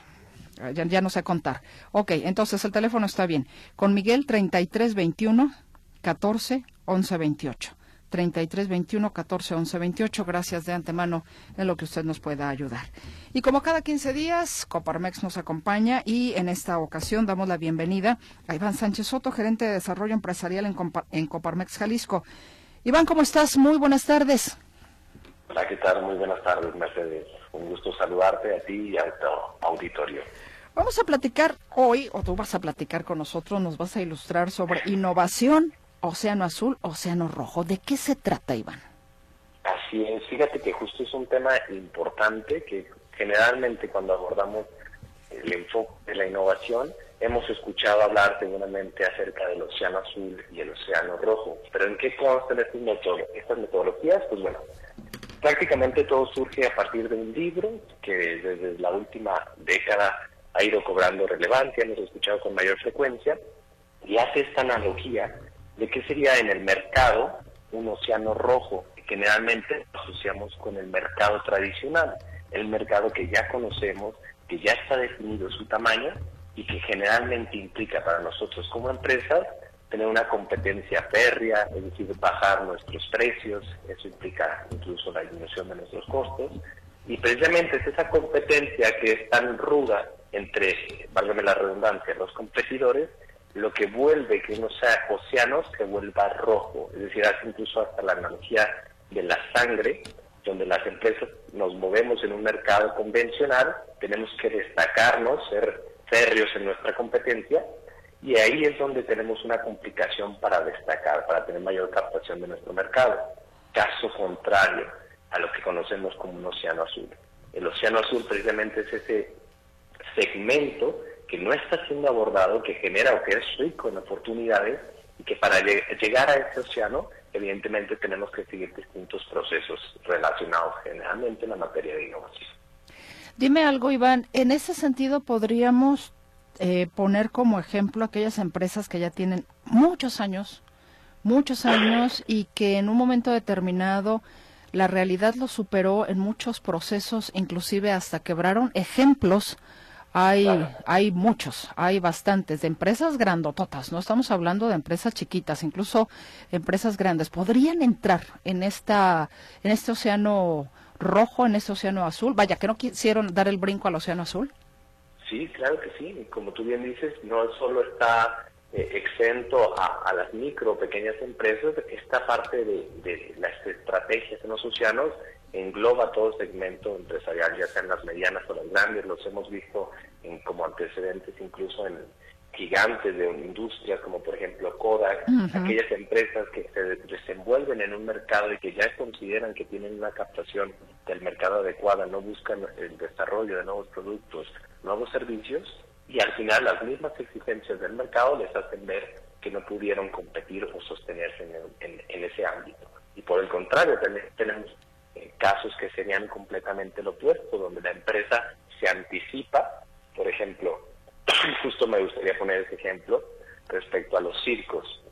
Ah, ya, no sé contar. Ok, entonces el teléfono está bien. Con Miguel 3321 14 11 28. 33 21 14 11 28. Gracias de antemano en lo que usted nos pueda ayudar. Y como cada 15 días, Coparmex nos acompaña y en esta ocasión damos la bienvenida a Iván Sánchez Soto, gerente de desarrollo empresarial en, en Coparmex Jalisco. Iván, ¿cómo estás? Muy buenas tardes. Hola, ¿qué tal? Muy buenas tardes, Mercedes. Un gusto saludarte a ti y a tu auditorio. Vamos a platicar hoy, o tú vas a platicar con nosotros, nos vas a ilustrar sobre innovación, océano azul, océano rojo. ¿De qué se trata, Iván? Así es, fíjate que justo es un tema importante que generalmente cuando abordamos el enfoque de la innovación, hemos escuchado hablar seguramente acerca del océano azul y el océano rojo. Pero ¿en qué constan estas metodologías? Pues bueno, prácticamente todo surge a partir de un libro que desde la última década ha ido cobrando relevancia, hemos escuchado con mayor frecuencia, y hace esta analogía de qué sería en el mercado un océano rojo, que generalmente asociamos con el mercado tradicional, el mercado que ya conocemos, que ya está definido su tamaño y que generalmente implica para nosotros como empresas tener una competencia férrea, es decir, bajar nuestros precios, eso implica incluso la disminución de nuestros costos, y precisamente es esa competencia que es tan ruda entre, válgame la redundancia, los competidores, lo que vuelve que unos océanos se vuelva rojo, es decir, hace incluso hasta la analogía de la sangre, donde las empresas nos movemos en un mercado convencional, tenemos que destacarnos, ser férreos en nuestra competencia, y ahí es donde tenemos una complicación para destacar, para tener mayor captación de nuestro mercado. Caso contrario a lo que conocemos como un océano azul. El océano azul precisamente es ese segmento que no está siendo abordado, que genera o que es rico en oportunidades y que para llegar a ese océano evidentemente tenemos que seguir distintos procesos relacionados generalmente en la materia de innovación. Dime algo, Iván, en ese sentido podríamos eh, poner como ejemplo aquellas empresas que ya tienen muchos años, muchos años y que en un momento determinado la realidad lo superó en muchos procesos, inclusive hasta quebraron. Ejemplos hay, hay muchos, hay bastantes de empresas grandototas, no estamos hablando de empresas chiquitas, incluso empresas grandes. ¿Podrían entrar en esta, en este océano rojo, en este océano azul? Vaya, que no quisieron dar el brinco al océano azul. Sí, claro que sí. Como tú bien dices, no solo está eh, exento a, las micro, pequeñas empresas, esta parte de, las estrategias en los océanos engloba todo segmento empresarial, ya sean las medianas o las grandes, los hemos visto en, como antecedentes incluso en, gigantes de industrias como por ejemplo Kodak, aquellas empresas que se desenvuelven en un mercado y que ya consideran que tienen una captación del mercado adecuada, no buscan el desarrollo de nuevos productos, nuevos servicios y al final las mismas exigencias del mercado les hacen ver que no pudieron competir o sostenerse en, en, ese ámbito. Y por el contrario, tenemos eh, casos que serían completamente lo opuesto, donde la empresa se anticipa, por ejemplo, justo me gustaría poner ese ejemplo respecto a los circos.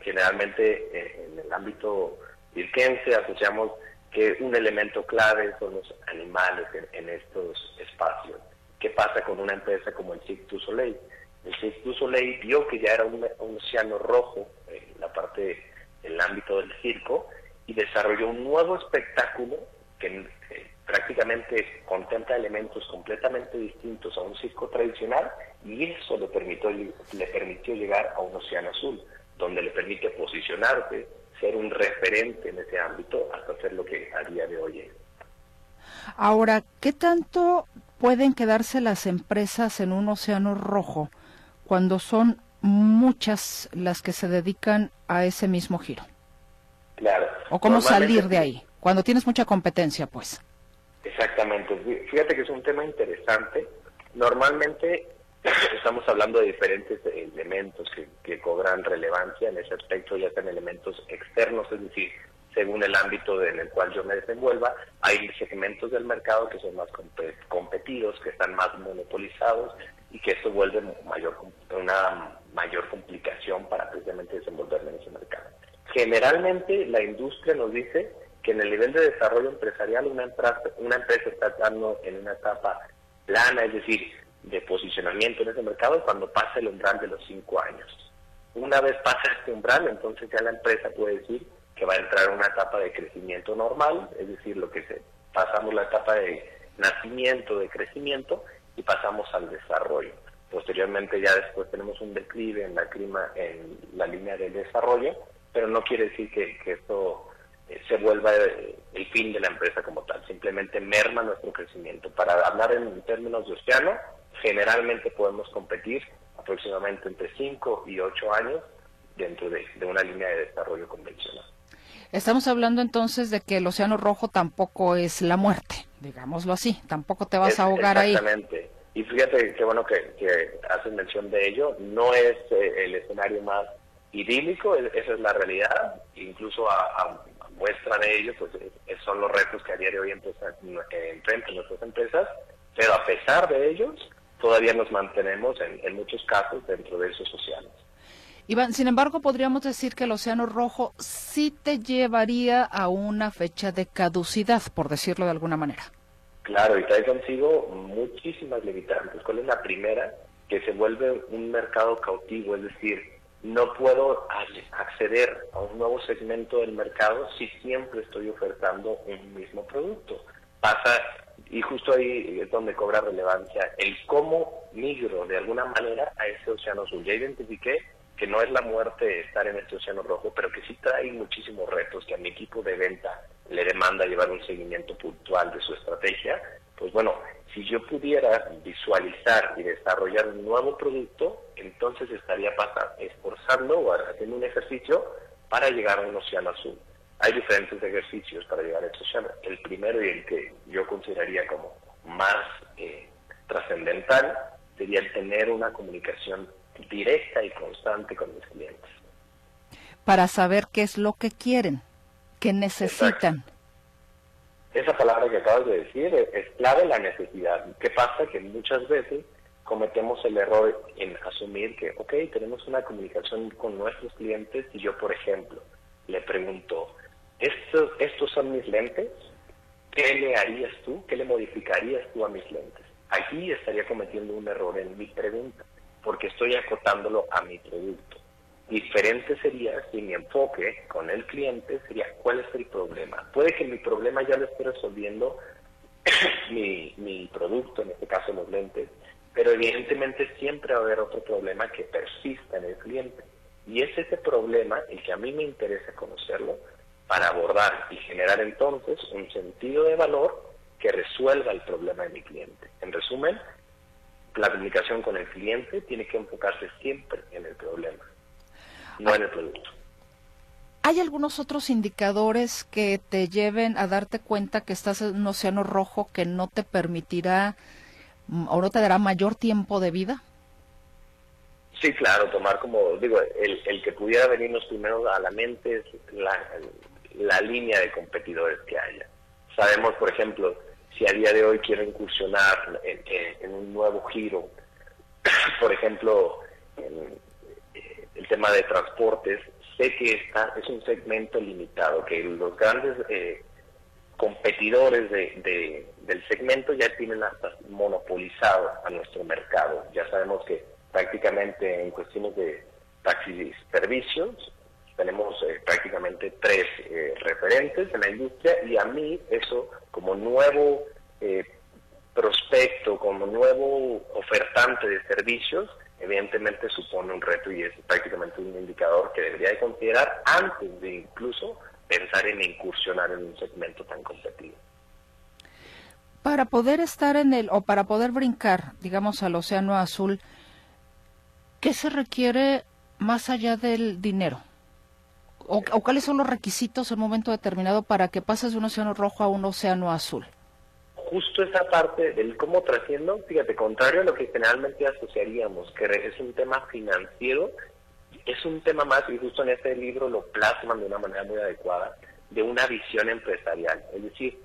Generalmente eh, en el ámbito cirquense asociamos que un elemento clave son los animales en, estos espacios. ¿Qué pasa con una empresa como el Cirque du Soleil? El Cirque du Soleil vio que ya era un, océano rojo en la parte del ámbito del circo y desarrolló un nuevo espectáculo que prácticamente contempla elementos completamente distintos a un circo tradicional y eso le permitió, le permitió llegar a un océano azul, donde le permite posicionarse, ser un referente en ese ámbito hasta hacer lo que a día de hoy es. Ahora, ¿qué tanto pueden quedarse las empresas en un océano rojo cuando son muchas las que se dedican a ese mismo giro? Claro. ¿O cómo salir de ahí? Cuando tienes mucha competencia, pues. Exactamente. Fíjate que es un tema interesante. Normalmente estamos hablando de diferentes elementos que, cobran relevancia en ese aspecto, ya sean elementos externos, es decir, según el ámbito en el cual yo me desenvuelva, hay segmentos del mercado que son más competidos, que están más monopolizados y que eso vuelve mayor, una mayor complicación para precisamente desenvolverme en ese mercado. Generalmente la industria nos dice que en el nivel de desarrollo empresarial una empresa, una empresa está dando en una etapa plana, es decir, de posicionamiento en ese mercado cuando pasa el umbral de los cinco años. Una vez pasa este umbral, entonces ya la empresa puede decir que va a entrar en una etapa de crecimiento normal, es decir, lo que se pasamos la etapa de nacimiento, de crecimiento y pasamos al desarrollo. Posteriormente ya después tenemos un declive en la clima, en la línea del desarrollo, pero no quiere decir que, que esto eh, se vuelva eh, el fin de la empresa como tal, simplemente merma nuestro crecimiento. Para hablar en términos de océano, generalmente podemos competir aproximadamente entre 5 y 8 años dentro de, una línea de desarrollo convencional. Estamos hablando entonces de que el océano rojo tampoco es la muerte, digámoslo así, tampoco te vas a ahogar ahí. Exactamente. Y fíjate qué bueno que, que haces mención de ello, no es eh, el escenario más idílico, esa es la realidad, incluso a, muestra de ello, pues eh, son los retos que a día de hoy eh, enfrentan nuestras empresas, pero a pesar de ellos, todavía nos mantenemos en, muchos casos dentro de esos océanos. Iván, sin embargo, podríamos decir que el Océano Rojo sí te llevaría a una fecha de caducidad, por decirlo de alguna manera. Claro, y trae consigo muchísimas limitantes. ¿Cuál es la primera? Que se vuelve un mercado cautivo, es decir, no puedo acceder a un nuevo segmento del mercado si siempre estoy ofertando un mismo producto. Pasa, y justo ahí es donde cobra relevancia, el cómo migro de alguna manera a ese océano azul. Ya identifiqué que no es la muerte estar en este océano rojo, pero que sí trae muchísimos retos que a mi equipo de venta le demanda llevar un seguimiento puntual de su estrategia. Pues bueno, si yo pudiera visualizar y desarrollar un nuevo producto, entonces estaría esforzando o haciendo un ejercicio para llegar a un océano azul. Hay diferentes ejercicios para llegar a este océano. El primero y el que yo consideraría como más eh, trascendental sería el tener una comunicación directa y constante con mis clientes. Para saber qué es lo que quieren, qué necesitan esa palabra que acabas de decir es, clave la necesidad. ¿Qué pasa? Que muchas veces cometemos el error en asumir que, ok, tenemos una comunicación con nuestros clientes y yo, por ejemplo, le pregunto, ¿estos, estos son mis lentes? ¿Qué le harías tú? ¿Qué le modificarías tú a mis lentes? Aquí estaría cometiendo un error en mi pregunta, porque estoy acotándolo a mi producto. Diferente sería si mi enfoque con el cliente sería cuál es el problema. Puede que mi problema ya lo esté resolviendo mi, mi producto, en este caso los lentes, pero evidentemente siempre va a haber otro problema que persista en el cliente. Y es ese problema el que a mí me interesa conocerlo para abordar y generar entonces un sentido de valor que resuelva el problema de mi cliente. En resumen, la comunicación con el cliente tiene que enfocarse siempre en el problema, no en el producto. ¿Hay algunos otros indicadores que te lleven a darte cuenta que estás en un océano rojo que no te permitirá mm, o no te dará mayor tiempo de vida? Sí, claro, tomar como, digo, el, el que pudiera venirnos primero a la mente es la, la línea de competidores que haya. Sabemos, por ejemplo, si a día de hoy quiero incursionar en, un nuevo giro, por ejemplo, en eh, el tema de transportes, sé que esta es un segmento limitado, que los grandes eh, competidores de, del segmento ya tienen hasta monopolizado a nuestro mercado. Ya sabemos que prácticamente en cuestiones de taxis servicios tenemos eh, prácticamente tres eh, referentes en la industria y a mí eso como nuevo eh, prospecto, como nuevo ofertante de servicios, evidentemente supone un reto y es prácticamente un indicador que debería de considerar antes de incluso pensar en incursionar en un segmento tan competitivo. Para poder estar en el, o para poder brincar, digamos, al océano azul, ¿qué se requiere más allá del dinero? O, cuáles son los requisitos en un momento determinado para que pases de un océano rojo a un océano azul? Justo esa parte del cómo trasciendo, fíjate, contrario a lo que generalmente asociaríamos, que es un tema financiero, es un tema más, y justo en este libro lo plasman de una manera muy adecuada, de una visión empresarial. Es decir,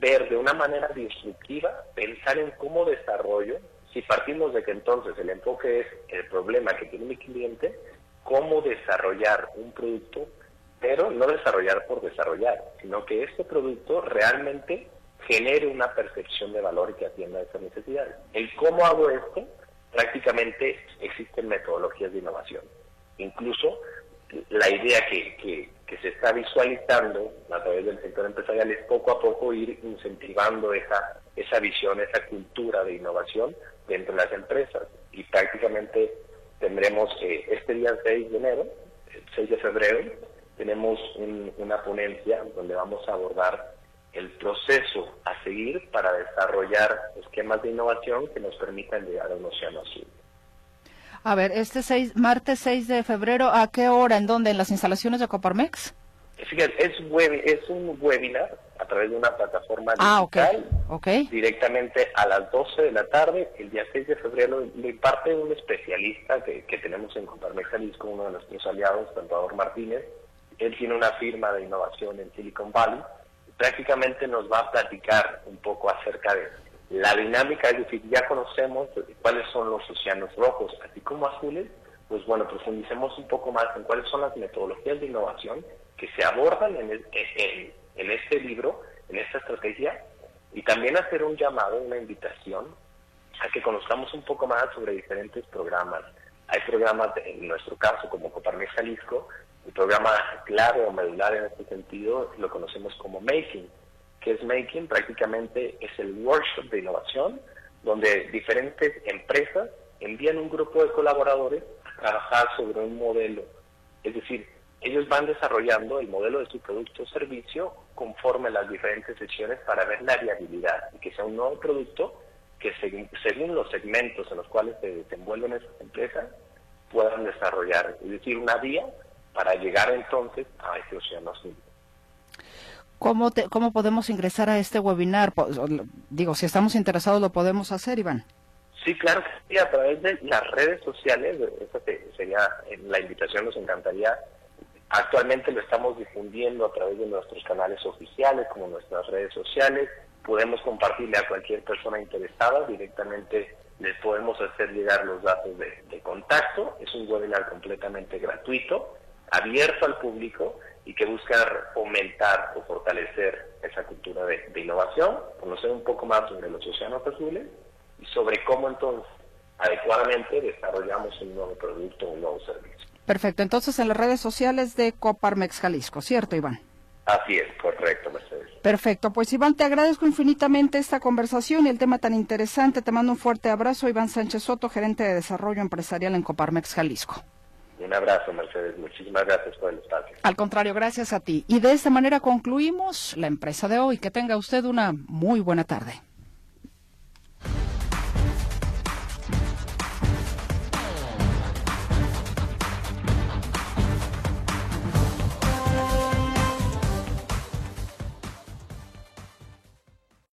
ver de una manera disruptiva, pensar en cómo desarrollo, si partimos de que entonces el enfoque es el problema que tiene mi cliente, cómo desarrollar un producto no desarrollar por desarrollar, sino que este producto realmente genere una percepción de valor y que atienda a esas necesidades. El cómo hago esto, prácticamente existen metodologías de innovación. Incluso la idea que, se está visualizando a través del sector empresarial es poco a poco ir incentivando esa, esa visión, esa cultura de innovación dentro de las empresas. Y prácticamente tendremos eh, este día 6 de enero, el 6 de febrero, tenemos una ponencia donde vamos a abordar el proceso a seguir para desarrollar esquemas de innovación que nos permitan llegar a un océano azul. A ver, este 6, martes 6 de febrero, ¿a qué hora? ¿En dónde? ¿En las instalaciones de Coparmex? Fíjate, es, es un webinar a través de una plataforma ah, digital, okay. directamente a las 12 de la tarde, el día 6 de febrero, de parte de un especialista que, que tenemos en Coparmex Jalisco, uno de nuestros aliados, Salvador Martínez, él tiene una firma de innovación en Silicon Valley. Prácticamente nos va a platicar un poco acerca de la dinámica, es decir, ya conocemos cuáles son los océanos rojos, así como azules, pues bueno, profundicemos un poco más en cuáles son las metodologías de innovación que se abordan en, en este libro, en esta estrategia, y también hacer un llamado, una invitación a que conozcamos un poco más sobre diferentes programas. Hay programas, en nuestro caso, como Coparmex Jalisco, el programa clave o medular en este sentido lo conocemos como Making. que es Making? Prácticamente es el workshop de innovación donde diferentes empresas envían un grupo de colaboradores a trabajar sobre un modelo. Es decir, ellos van desarrollando el modelo de su producto o servicio conforme las diferentes sesiones para ver la viabilidad y que sea un nuevo producto que según los segmentos en los cuales se desenvuelven esas empresas puedan desarrollar. Es decir, una vía para llegar entonces a ese océano azul. ¿Cómo, ¿Cómo podemos ingresar a este webinar? Digo, si estamos interesados, ¿lo podemos hacer, Iván? Sí, claro que sí, a través de las redes sociales, esa sería eh, la invitación, nos encantaría. Actualmente lo estamos difundiendo a través de nuestros canales oficiales, como nuestras redes sociales. Podemos compartirle a cualquier persona interesada, directamente les podemos hacer llegar los datos de, de contacto. Es un webinar completamente gratuito abierto al público y que busca fomentar o fortalecer esa cultura de, innovación, conocer un poco más sobre los océanos azules y sobre cómo entonces adecuadamente desarrollamos un nuevo producto, un nuevo servicio. Perfecto, entonces en las redes sociales de Coparmex Jalisco, ¿cierto Iván? Así es, correcto, Mercedes. Perfecto, pues Iván, te agradezco infinitamente esta conversación y el tema tan interesante. Te mando un fuerte abrazo, Iván Sánchez Soto, gerente de desarrollo empresarial en Coparmex Jalisco. Un abrazo, Mercedes. Muchísimas gracias por el espacio. Al contrario, gracias a ti. Y de esta manera concluimos la empresa de hoy. Que tenga usted una muy buena tarde.